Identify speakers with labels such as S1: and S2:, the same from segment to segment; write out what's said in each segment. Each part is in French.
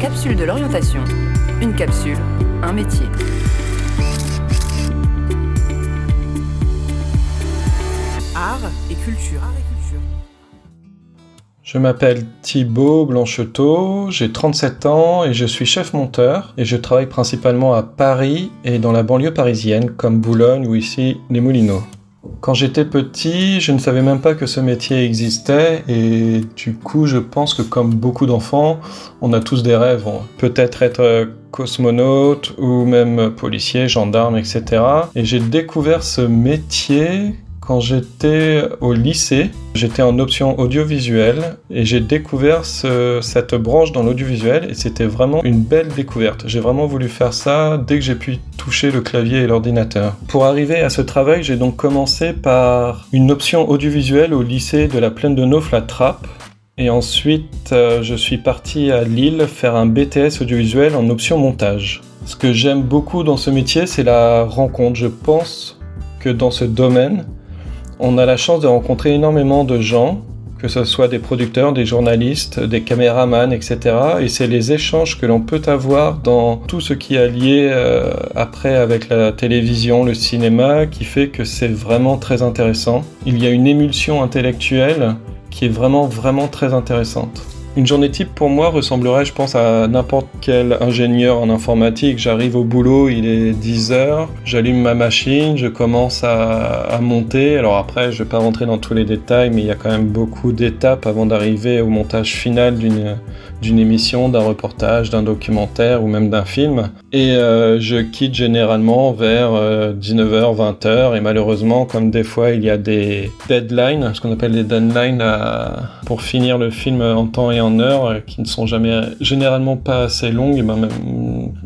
S1: capsules de l'orientation. Une capsule, un métier. Art et culture.
S2: Je m'appelle Thibaut Blancheteau, j'ai 37 ans et je suis chef monteur et je travaille principalement à Paris et dans la banlieue parisienne comme Boulogne ou ici les Moulineaux. Quand j'étais petit, je ne savais même pas que ce métier existait et du coup je pense que comme beaucoup d'enfants, on a tous des rêves. Peut-être être cosmonaute ou même policier, gendarme, etc. Et j'ai découvert ce métier quand j'étais au lycée, j'étais en option audiovisuelle et j'ai découvert cette branche dans l'audiovisuel et c'était vraiment une belle découverte. J'ai vraiment voulu faire ça dès que j'ai pu toucher le clavier et l'ordinateur. Pour arriver à ce travail, j'ai donc commencé par une option audiovisuelle au lycée de la plaine de Nauf, la Trappe. Et ensuite, euh, je suis parti à Lille faire un BTS audiovisuel en option montage. Ce que j'aime beaucoup dans ce métier, c'est la rencontre. Je pense que dans ce domaine, on a la chance de rencontrer énormément de gens, que ce soit des producteurs, des journalistes, des caméramans, etc. Et c'est les échanges que l'on peut avoir dans tout ce qui est lié euh, après avec la télévision, le cinéma, qui fait que c'est vraiment très intéressant. Il y a une émulsion intellectuelle qui est vraiment, vraiment très intéressante. Une journée type pour moi ressemblerait, je pense, à n'importe quel ingénieur en informatique. J'arrive au boulot, il est 10 heures, j'allume ma machine, je commence à, monter. Alors après, je vais pas rentrer dans tous les détails, mais il y a quand même beaucoup d'étapes avant d'arriver au montage final d'une émission, d'un reportage, d'un documentaire ou même d'un film. Et euh, je quitte généralement vers 19h, euh, 20h. Et malheureusement, comme des fois il y a des deadlines, ce qu'on appelle des deadlines pour finir le film en temps et en heure, euh, qui ne sont jamais généralement pas assez longues, ben,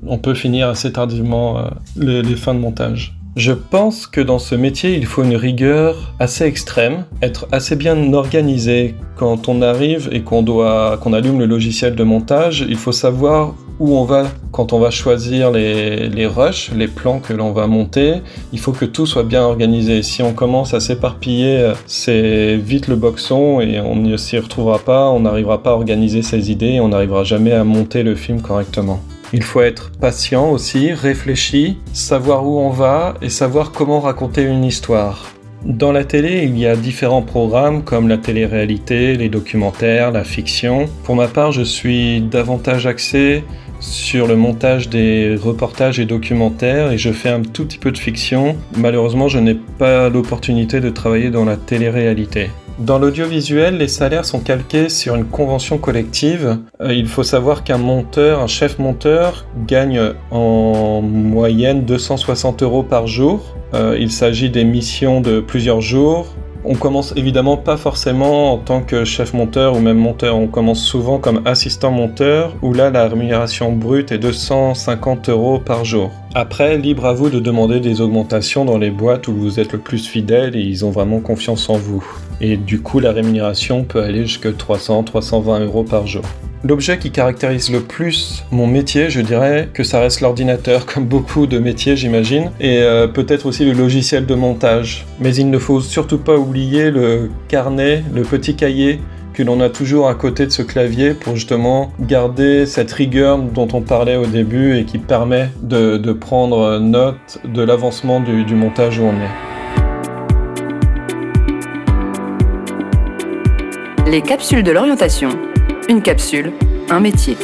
S2: on peut finir assez tardivement les fins de montage. Je pense que dans ce métier, il faut une rigueur assez extrême, être assez bien organisé. Quand on arrive et qu'on doit, qu'on allume le logiciel de montage, il faut savoir où on va quand on va choisir les, les rushs, les plans que l'on va monter. Il faut que tout soit bien organisé. Si on commence à s'éparpiller, c'est vite le boxon et on ne s'y retrouvera pas, on n'arrivera pas à organiser ses idées et on n'arrivera jamais à monter le film correctement. Il faut être patient aussi, réfléchi, savoir où on va et savoir comment raconter une histoire. Dans la télé, il y a différents programmes comme la télé-réalité, les documentaires, la fiction. Pour ma part, je suis davantage axé sur le montage des reportages et documentaires et je fais un tout petit peu de fiction. Malheureusement, je n'ai pas l'opportunité de travailler dans la télé-réalité. Dans l'audiovisuel, les salaires sont calqués sur une convention collective. Euh, il faut savoir qu'un monteur, un chef monteur, gagne en moyenne 260 euros par jour. Euh, il s'agit des missions de plusieurs jours. On commence évidemment pas forcément en tant que chef monteur ou même monteur, on commence souvent comme assistant monteur où là la rémunération brute est de 150 euros par jour. Après, libre à vous de demander des augmentations dans les boîtes où vous êtes le plus fidèle et ils ont vraiment confiance en vous. Et du coup, la rémunération peut aller jusqu'à 300-320 euros par jour. L'objet qui caractérise le plus mon métier, je dirais que ça reste l'ordinateur, comme beaucoup de métiers j'imagine, et euh, peut-être aussi le logiciel de montage. Mais il ne faut surtout pas oublier le carnet, le petit cahier que l'on a toujours à côté de ce clavier pour justement garder cette rigueur dont on parlait au début et qui permet de, prendre note de l'avancement du montage où on est.
S1: Les capsules de l'orientation. Une capsule, un métier.